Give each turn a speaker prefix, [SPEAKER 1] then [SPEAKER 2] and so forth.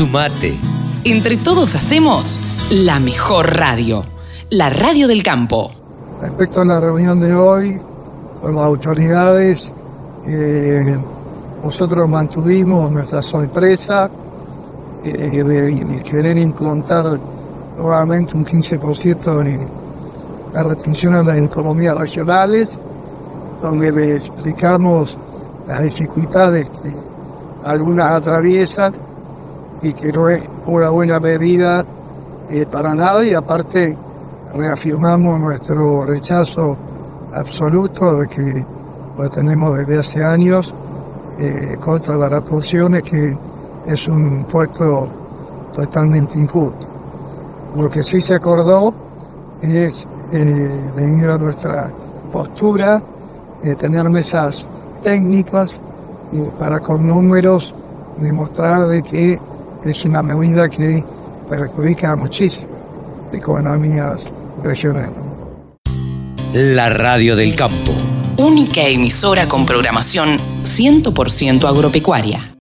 [SPEAKER 1] Sumate.
[SPEAKER 2] Entre todos hacemos la mejor radio, la radio del campo.
[SPEAKER 3] Respecto a la reunión de hoy con las autoridades, eh, nosotros mantuvimos nuestra sorpresa eh, de querer implantar nuevamente un 15% de la restricción a las economías regionales, donde le explicamos las dificultades que algunas atraviesan y que no es una buena medida eh, para nada y aparte reafirmamos nuestro rechazo absoluto de que lo tenemos desde hace años eh, contra las restricciones que es un puesto totalmente injusto. Lo que sí se acordó es, eh, debido a nuestra postura, eh, tener mesas técnicas eh, para con números demostrar de que es una medida que perjudica a muchísimas economías regionales.
[SPEAKER 1] La radio del campo.
[SPEAKER 2] Única emisora con programación 100% agropecuaria.